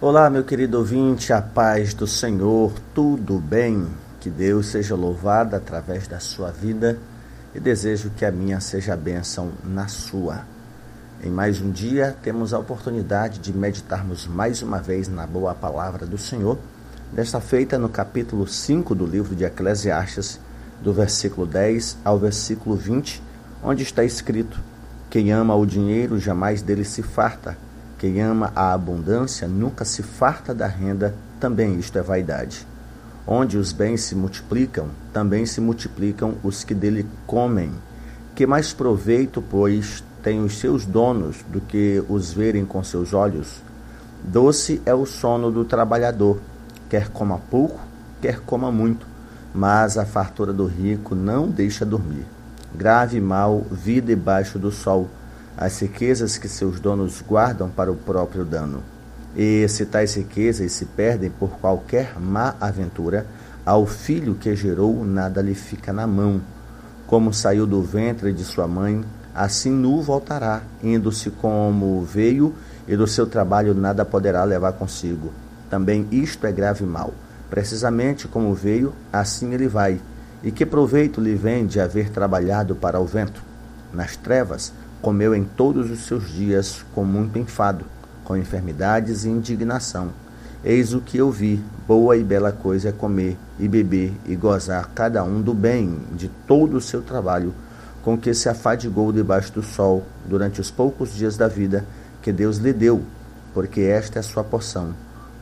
Olá, meu querido ouvinte, a paz do Senhor, tudo bem? Que Deus seja louvado através da sua vida e desejo que a minha seja a bênção na sua. Em mais um dia, temos a oportunidade de meditarmos mais uma vez na boa palavra do Senhor, desta feita no capítulo 5 do livro de Eclesiastes, do versículo 10 ao versículo 20, onde está escrito: Quem ama o dinheiro jamais dele se farta quem ama a abundância nunca se farta da renda, também isto é vaidade. Onde os bens se multiplicam, também se multiplicam os que dele comem. Que mais proveito, pois, têm os seus donos do que os verem com seus olhos? Doce é o sono do trabalhador, quer coma pouco, quer coma muito, mas a fartura do rico não deixa dormir. Grave mal vi debaixo do sol as riquezas que seus donos guardam para o próprio dano. E se tais riquezas se perdem por qualquer má aventura, ao filho que gerou nada lhe fica na mão. Como saiu do ventre de sua mãe, assim nu voltará, indo-se como veio, e do seu trabalho nada poderá levar consigo. Também isto é grave mal. Precisamente como veio, assim ele vai. E que proveito lhe vem de haver trabalhado para o vento? Nas trevas, comeu em todos os seus dias com muito enfado, com enfermidades e indignação. Eis o que eu vi: boa e bela coisa é comer e beber e gozar cada um do bem de todo o seu trabalho, com que se afadigou debaixo do sol durante os poucos dias da vida que Deus lhe deu, porque esta é a sua porção.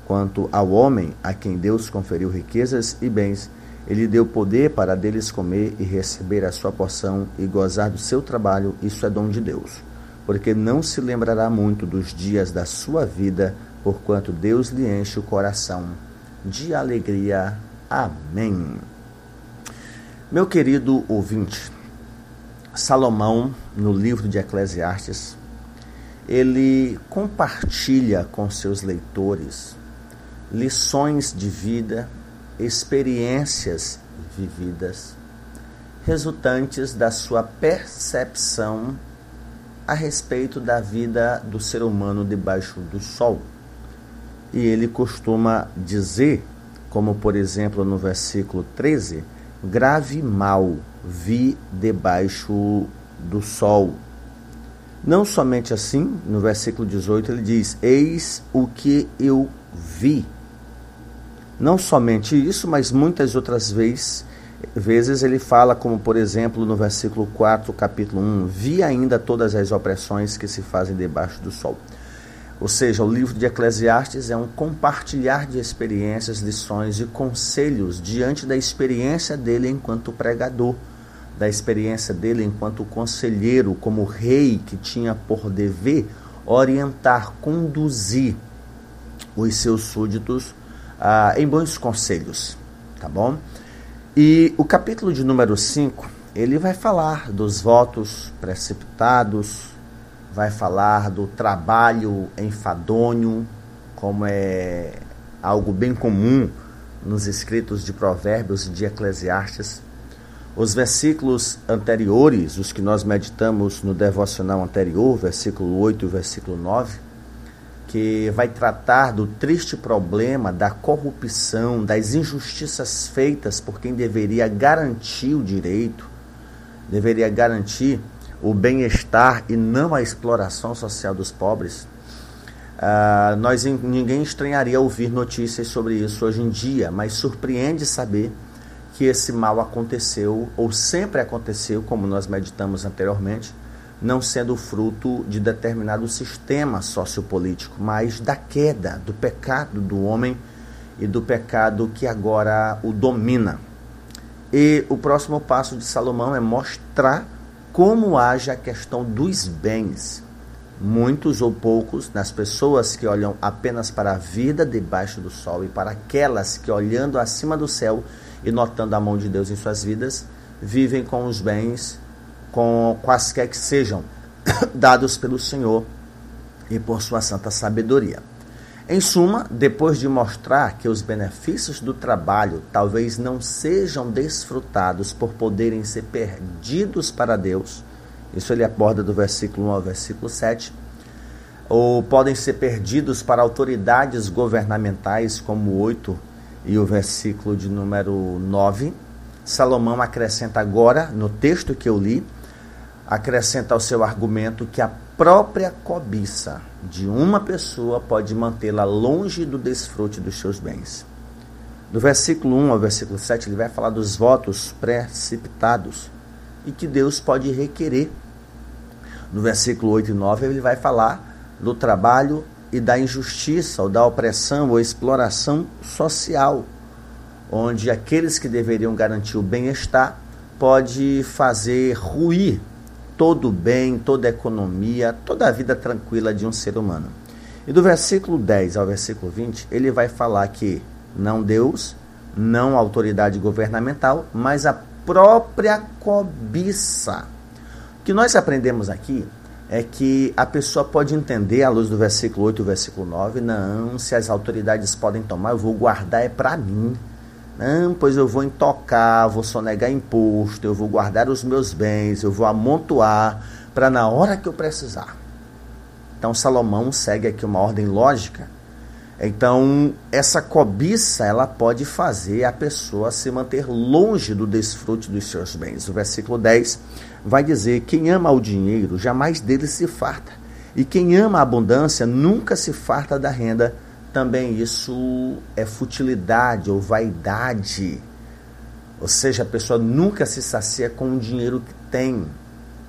Quanto ao homem a quem Deus conferiu riquezas e bens, ele deu poder para deles comer e receber a sua porção e gozar do seu trabalho, isso é dom de Deus. Porque não se lembrará muito dos dias da sua vida, porquanto Deus lhe enche o coração de alegria. Amém. Meu querido ouvinte, Salomão, no livro de Eclesiastes, ele compartilha com seus leitores lições de vida experiências vividas, resultantes da sua percepção a respeito da vida do ser humano debaixo do sol. E ele costuma dizer, como por exemplo no versículo 13, grave mal vi debaixo do sol. Não somente assim, no versículo 18 ele diz: Eis o que eu vi não somente isso, mas muitas outras vezes, vezes ele fala, como por exemplo no versículo 4, capítulo 1, vi ainda todas as opressões que se fazem debaixo do sol. Ou seja, o livro de Eclesiastes é um compartilhar de experiências, lições e conselhos diante da experiência dele enquanto pregador, da experiência dele enquanto conselheiro, como rei que tinha por dever orientar, conduzir os seus súditos ah, em bons conselhos, tá bom? E o capítulo de número 5, ele vai falar dos votos precipitados, vai falar do trabalho enfadonho, como é algo bem comum nos escritos de Provérbios e de Eclesiastes. Os versículos anteriores, os que nós meditamos no devocional anterior, versículo 8 e versículo 9, que vai tratar do triste problema da corrupção, das injustiças feitas por quem deveria garantir o direito, deveria garantir o bem-estar e não a exploração social dos pobres. Uh, nós ninguém estranharia ouvir notícias sobre isso hoje em dia, mas surpreende saber que esse mal aconteceu ou sempre aconteceu, como nós meditamos anteriormente, não sendo fruto de determinado sistema sociopolítico, mas da queda, do pecado do homem e do pecado que agora o domina. E o próximo passo de Salomão é mostrar como age a questão dos bens. Muitos ou poucos, nas pessoas que olham apenas para a vida debaixo do sol e para aquelas que, olhando acima do céu e notando a mão de Deus em suas vidas, vivem com os bens com quaisquer que sejam dados pelo Senhor e por sua santa sabedoria. Em suma, depois de mostrar que os benefícios do trabalho talvez não sejam desfrutados por poderem ser perdidos para Deus, isso ele aborda do versículo 1 ao versículo 7. ou podem ser perdidos para autoridades governamentais, como 8 e o versículo de número 9. Salomão acrescenta agora, no texto que eu li, acrescenta ao seu argumento que a própria cobiça de uma pessoa pode mantê-la longe do desfrute dos seus bens. Do versículo 1 ao versículo 7, ele vai falar dos votos precipitados e que Deus pode requerer. No versículo 8 e 9, ele vai falar do trabalho e da injustiça, ou da opressão ou exploração social, onde aqueles que deveriam garantir o bem-estar pode fazer ruir todo bem, toda economia, toda a vida tranquila de um ser humano. E do versículo 10 ao versículo 20, ele vai falar que não Deus, não autoridade governamental, mas a própria cobiça. O que nós aprendemos aqui é que a pessoa pode entender, à luz do versículo 8 e versículo 9, não, se as autoridades podem tomar, eu vou guardar é para mim. Não, pois eu vou intocar, vou sonegar imposto, eu vou guardar os meus bens, eu vou amontoar para na hora que eu precisar. Então Salomão segue aqui uma ordem lógica. Então, essa cobiça, ela pode fazer a pessoa se manter longe do desfrute dos seus bens. O versículo 10 vai dizer: Quem ama o dinheiro jamais dele se farta, e quem ama a abundância nunca se farta da renda. Também isso é futilidade ou vaidade. Ou seja, a pessoa nunca se sacia com o dinheiro que tem.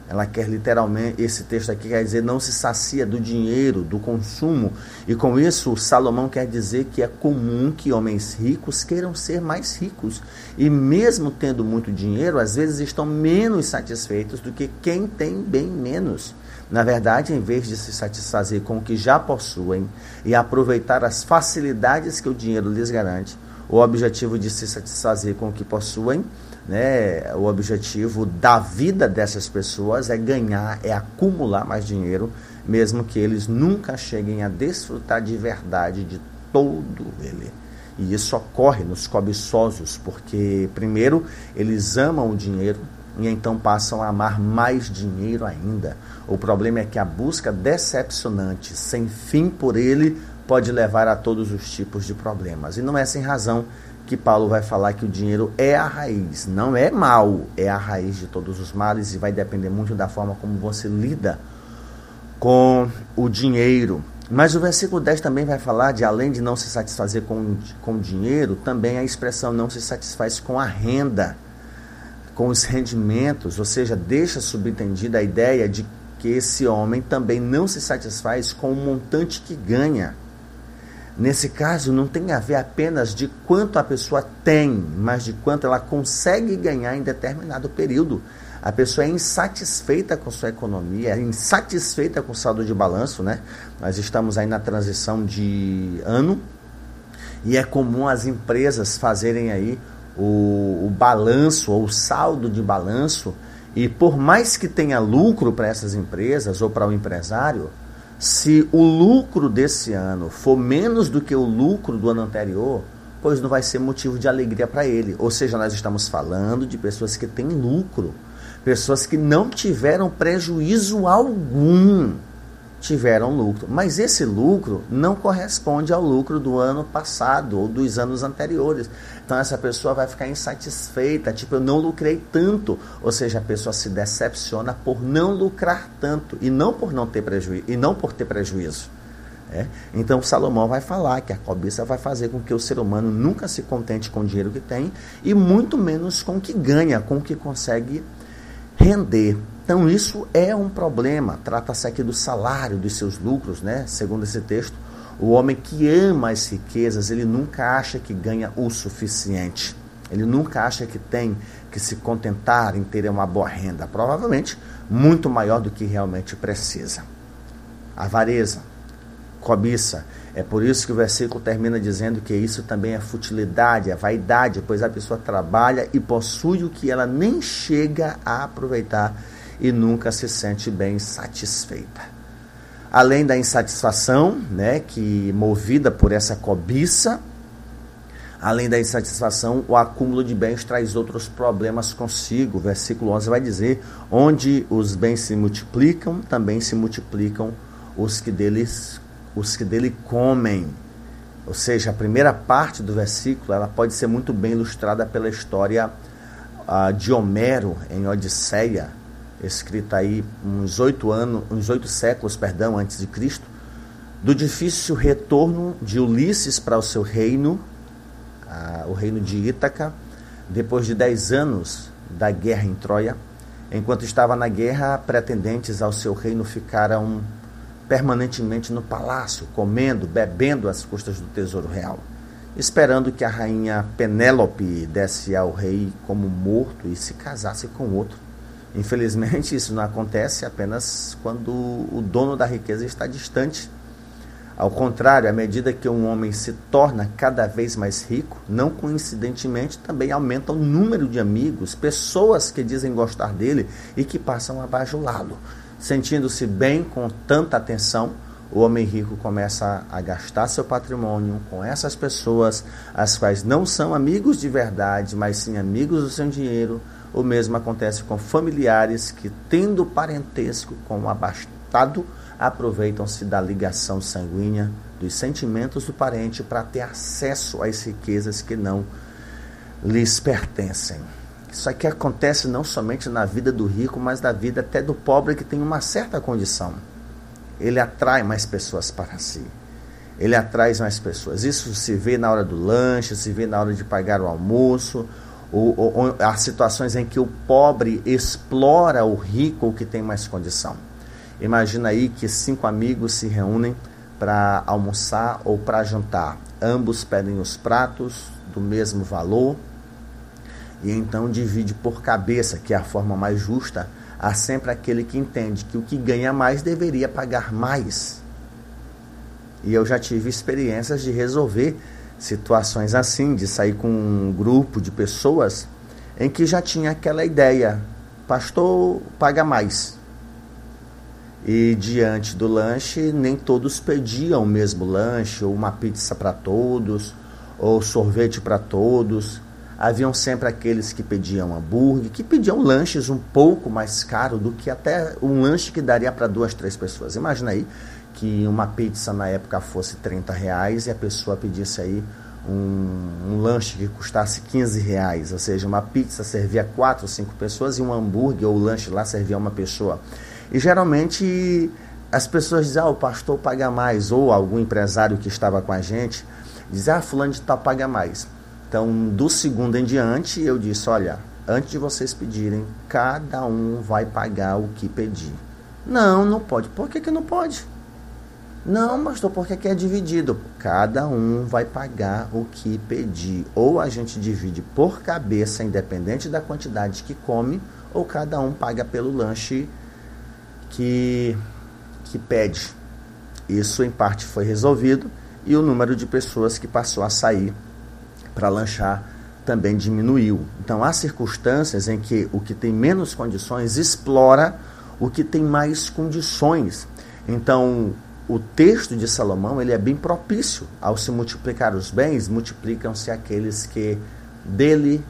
Ela quer literalmente, esse texto aqui quer dizer, não se sacia do dinheiro, do consumo. E com isso, Salomão quer dizer que é comum que homens ricos queiram ser mais ricos. E mesmo tendo muito dinheiro, às vezes estão menos satisfeitos do que quem tem bem menos. Na verdade, em vez de se satisfazer com o que já possuem e aproveitar as facilidades que o dinheiro lhes garante, o objetivo de se satisfazer com o que possuem né, o objetivo da vida dessas pessoas é ganhar, é acumular mais dinheiro, mesmo que eles nunca cheguem a desfrutar de verdade de todo ele. E isso ocorre nos cobiçosos, porque primeiro eles amam o dinheiro e então passam a amar mais dinheiro ainda. O problema é que a busca decepcionante, sem fim por ele, pode levar a todos os tipos de problemas. E não é sem razão que Paulo vai falar que o dinheiro é a raiz, não é mal, é a raiz de todos os males e vai depender muito da forma como você lida com o dinheiro. Mas o versículo 10 também vai falar de além de não se satisfazer com, com dinheiro, também a expressão não se satisfaz com a renda, com os rendimentos, ou seja, deixa subentendida a ideia de que esse homem também não se satisfaz com o montante que ganha. Nesse caso, não tem a ver apenas de quanto a pessoa tem, mas de quanto ela consegue ganhar em determinado período. A pessoa é insatisfeita com sua economia, é insatisfeita com o saldo de balanço, né? Nós estamos aí na transição de ano e é comum as empresas fazerem aí o, o balanço ou o saldo de balanço e por mais que tenha lucro para essas empresas ou para o empresário, se o lucro desse ano for menos do que o lucro do ano anterior, pois não vai ser motivo de alegria para ele. Ou seja, nós estamos falando de pessoas que têm lucro, pessoas que não tiveram prejuízo algum tiveram lucro. Mas esse lucro não corresponde ao lucro do ano passado ou dos anos anteriores. Então essa pessoa vai ficar insatisfeita, tipo, eu não lucrei tanto. Ou seja, a pessoa se decepciona por não lucrar tanto e não por não ter prejuízo e não por ter prejuízo. É? Então Salomão vai falar que a cobiça vai fazer com que o ser humano nunca se contente com o dinheiro que tem e muito menos com o que ganha, com o que consegue render. Então isso é um problema. Trata-se aqui do salário, dos seus lucros, né? Segundo esse texto, o homem que ama as riquezas, ele nunca acha que ganha o suficiente. Ele nunca acha que tem que se contentar em ter uma boa renda, provavelmente muito maior do que realmente precisa. Avareza, cobiça. É por isso que o versículo termina dizendo que isso também é futilidade, é vaidade, pois a pessoa trabalha e possui o que ela nem chega a aproveitar e nunca se sente bem satisfeita. Além da insatisfação, né, que movida por essa cobiça, além da insatisfação, o acúmulo de bens traz outros problemas consigo. Versículo 11 vai dizer: onde os bens se multiplicam, também se multiplicam os que deles os que dele comem. Ou seja, a primeira parte do versículo ela pode ser muito bem ilustrada pela história uh, de Homero em Odisseia, escrita aí uns oito anos, uns oito séculos, perdão, antes de Cristo, do difícil retorno de Ulisses para o seu reino, uh, o reino de Ítaca, depois de dez anos da guerra em Troia. Enquanto estava na guerra, pretendentes ao seu reino ficaram permanentemente no palácio, comendo, bebendo às custas do tesouro real, esperando que a rainha Penélope desse ao rei como morto e se casasse com outro. Infelizmente, isso não acontece apenas quando o dono da riqueza está distante. Ao contrário, à medida que um homem se torna cada vez mais rico, não coincidentemente também aumenta o número de amigos, pessoas que dizem gostar dele e que passam a bajulá-lo. Sentindo-se bem com tanta atenção, o homem rico começa a gastar seu patrimônio com essas pessoas, as quais não são amigos de verdade, mas sim amigos do seu dinheiro. O mesmo acontece com familiares que, tendo parentesco com o abastado, aproveitam-se da ligação sanguínea, dos sentimentos do parente para ter acesso às riquezas que não lhes pertencem. Isso aqui acontece não somente na vida do rico, mas na vida até do pobre que tem uma certa condição. Ele atrai mais pessoas para si. Ele atrai mais pessoas. Isso se vê na hora do lanche, se vê na hora de pagar o almoço, ou, ou, há situações em que o pobre explora o rico que tem mais condição. Imagina aí que cinco amigos se reúnem para almoçar ou para jantar. Ambos pedem os pratos do mesmo valor, e então divide por cabeça, que é a forma mais justa. Há sempre aquele que entende que o que ganha mais deveria pagar mais. E eu já tive experiências de resolver situações assim, de sair com um grupo de pessoas em que já tinha aquela ideia: pastor paga mais. E diante do lanche, nem todos pediam o mesmo lanche, ou uma pizza para todos, ou sorvete para todos haviam sempre aqueles que pediam hambúrguer, que pediam lanches um pouco mais caro do que até um lanche que daria para duas, três pessoas. Imagina aí que uma pizza na época fosse 30 reais e a pessoa pedisse aí um, um, lanche que custasse 15 reais, ou seja, uma pizza servia quatro, cinco pessoas e um hambúrguer ou lanche lá servia uma pessoa. E geralmente as pessoas dizem, ah, o pastor paga mais, ou algum empresário que estava com a gente diz, ah, fulano de tal paga mais. Então, do segundo em diante, eu disse: olha, antes de vocês pedirem, cada um vai pagar o que pedir. Não, não pode. Por que, que não pode? Não, pastor, porque que é dividido? Cada um vai pagar o que pedir. Ou a gente divide por cabeça, independente da quantidade que come, ou cada um paga pelo lanche que, que pede. Isso, em parte, foi resolvido e o número de pessoas que passou a sair para lanchar também diminuiu. Então há circunstâncias em que o que tem menos condições explora o que tem mais condições. Então o texto de Salomão ele é bem propício ao se multiplicar os bens, multiplicam-se aqueles que dele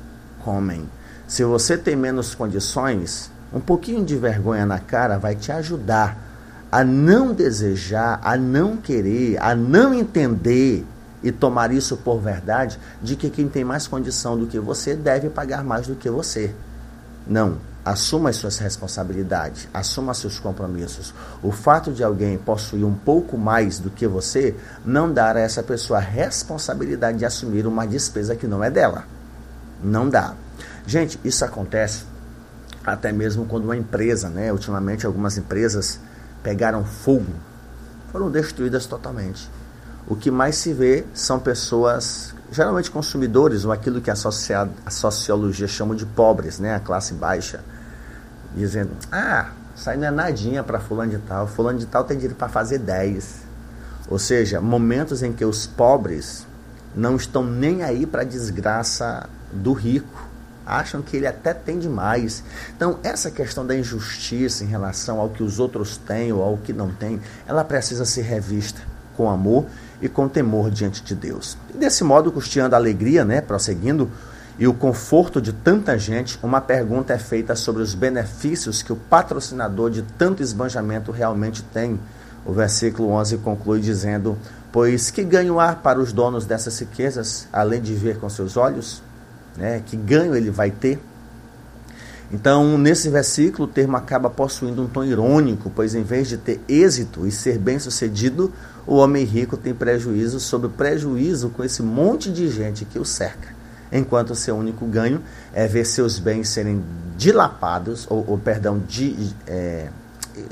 comem. Se você tem menos condições, um pouquinho de vergonha na cara vai te ajudar a não desejar, a não querer, a não entender e tomar isso por verdade de que quem tem mais condição do que você deve pagar mais do que você. Não. Assuma as suas responsabilidades, assuma seus compromissos. O fato de alguém possuir um pouco mais do que você não dá a essa pessoa a responsabilidade de assumir uma despesa que não é dela. Não dá. Gente, isso acontece até mesmo quando uma empresa, né? Ultimamente algumas empresas pegaram fogo, foram destruídas totalmente o que mais se vê são pessoas, geralmente consumidores, ou aquilo que a, a sociologia chama de pobres, né? a classe baixa, dizendo: ah, isso aí não é nadinha para fulano de tal, fulano de tal tem dinheiro para fazer 10. Ou seja, momentos em que os pobres não estão nem aí para a desgraça do rico, acham que ele até tem demais. Então, essa questão da injustiça em relação ao que os outros têm ou ao que não têm, ela precisa ser revista com amor e com temor diante de Deus. E desse modo, custeando a alegria, né, prosseguindo, e o conforto de tanta gente, uma pergunta é feita sobre os benefícios que o patrocinador de tanto esbanjamento realmente tem. O versículo 11 conclui dizendo: Pois que ganho há para os donos dessas riquezas, além de ver com seus olhos? Né? Que ganho ele vai ter? Então, nesse versículo, o termo acaba possuindo um tom irônico, pois em vez de ter êxito e ser bem-sucedido, o homem rico tem prejuízo sobre prejuízo com esse monte de gente que o cerca, enquanto seu único ganho é ver seus bens serem dilapados, ou, ou perdão, de, é,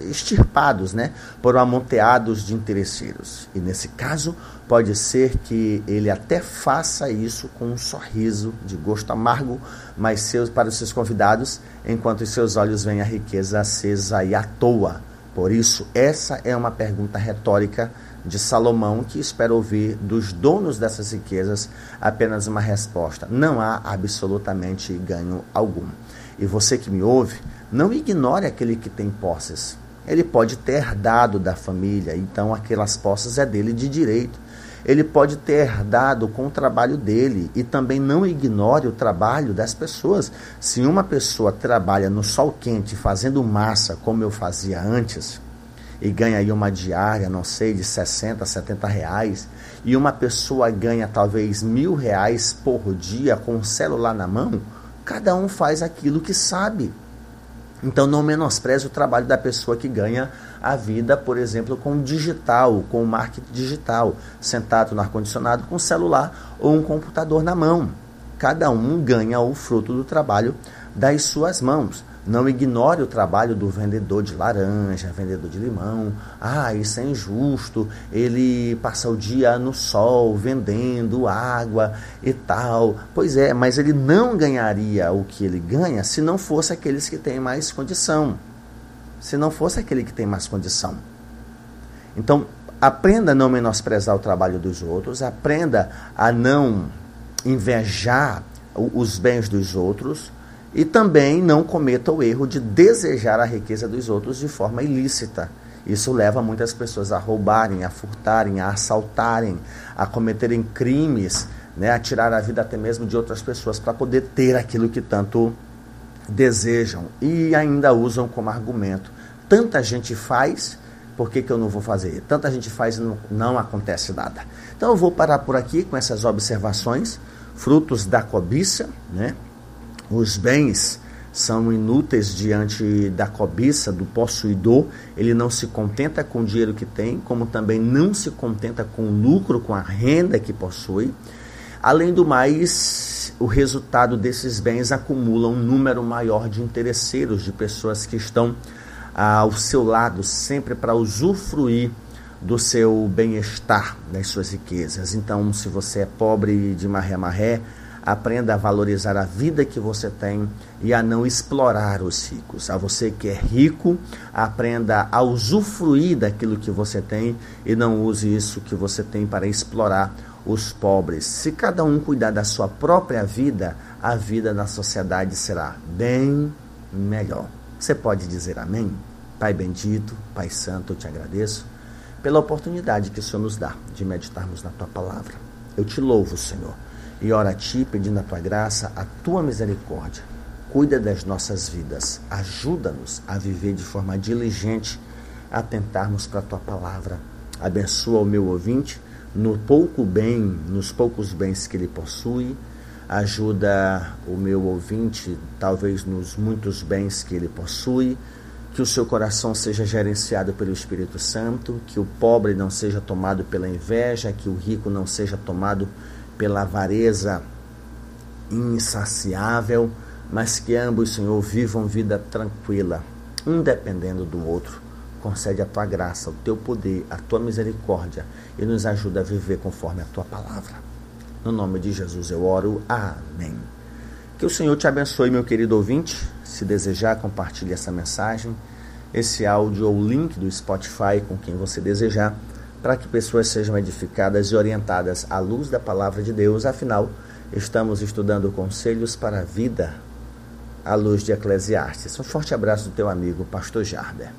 extirpados, né, por amonteados de interesseiros. E nesse caso, pode ser que ele até faça isso com um sorriso de gosto amargo, mas seus para os seus convidados, enquanto os seus olhos veem a riqueza acesa e à toa. Por isso, essa é uma pergunta retórica de Salomão que espera ouvir dos donos dessas riquezas apenas uma resposta: não há absolutamente ganho algum. E você que me ouve, não ignore aquele que tem posses. Ele pode ter herdado da família, então aquelas posses é dele de direito. Ele pode ter herdado com o trabalho dele e também não ignore o trabalho das pessoas. Se uma pessoa trabalha no sol quente fazendo massa, como eu fazia antes, e ganha aí uma diária, não sei, de 60, 70 reais, e uma pessoa ganha talvez mil reais por dia com o celular na mão, cada um faz aquilo que sabe. Então não menospreze o trabalho da pessoa que ganha a vida, por exemplo, com o digital, com o marketing digital, sentado no ar-condicionado com o celular ou um computador na mão. Cada um ganha o fruto do trabalho das suas mãos. Não ignore o trabalho do vendedor de laranja, vendedor de limão. Ah, isso é injusto. Ele passa o dia no sol vendendo água e tal. Pois é, mas ele não ganharia o que ele ganha se não fosse aqueles que têm mais condição. Se não fosse aquele que tem mais condição. Então, aprenda a não menosprezar o trabalho dos outros, aprenda a não invejar os bens dos outros e também não cometa o erro de desejar a riqueza dos outros de forma ilícita. Isso leva muitas pessoas a roubarem, a furtarem, a assaltarem, a cometerem crimes, né, a tirar a vida até mesmo de outras pessoas para poder ter aquilo que tanto desejam e ainda usam como argumento. Tanta gente faz, por que, que eu não vou fazer? Tanta gente faz e não, não acontece nada. Então eu vou parar por aqui com essas observações, frutos da cobiça, né? Os bens são inúteis diante da cobiça do possuidor. Ele não se contenta com o dinheiro que tem, como também não se contenta com o lucro, com a renda que possui. Além do mais, o resultado desses bens acumula um número maior de interesseiros, de pessoas que estão ao seu lado sempre para usufruir do seu bem-estar, das suas riquezas. Então, se você é pobre de maré-marré, Aprenda a valorizar a vida que você tem e a não explorar os ricos. A você que é rico, aprenda a usufruir daquilo que você tem e não use isso que você tem para explorar os pobres. Se cada um cuidar da sua própria vida, a vida na sociedade será bem melhor. Você pode dizer amém? Pai bendito, Pai santo, eu te agradeço pela oportunidade que o Senhor nos dá de meditarmos na tua palavra. Eu te louvo, Senhor e ora a Ti pedindo a Tua graça, a Tua misericórdia. Cuida das nossas vidas, ajuda-nos a viver de forma diligente, a tentarmos para a Tua palavra. Abençoa o meu ouvinte no pouco bem, nos poucos bens que ele possui. Ajuda o meu ouvinte, talvez nos muitos bens que ele possui. Que o seu coração seja gerenciado pelo Espírito Santo, que o pobre não seja tomado pela inveja, que o rico não seja tomado pela avareza insaciável, mas que ambos, Senhor, vivam vida tranquila, um dependendo do outro. Concede a tua graça, o teu poder, a tua misericórdia e nos ajuda a viver conforme a tua palavra. No nome de Jesus eu oro. Amém. Que o Senhor te abençoe, meu querido ouvinte. Se desejar, compartilhe essa mensagem, esse áudio ou link do Spotify com quem você desejar para que pessoas sejam edificadas e orientadas à luz da palavra de Deus. Afinal, estamos estudando conselhos para a vida à luz de Eclesiastes. Um forte abraço do teu amigo, Pastor Jarber.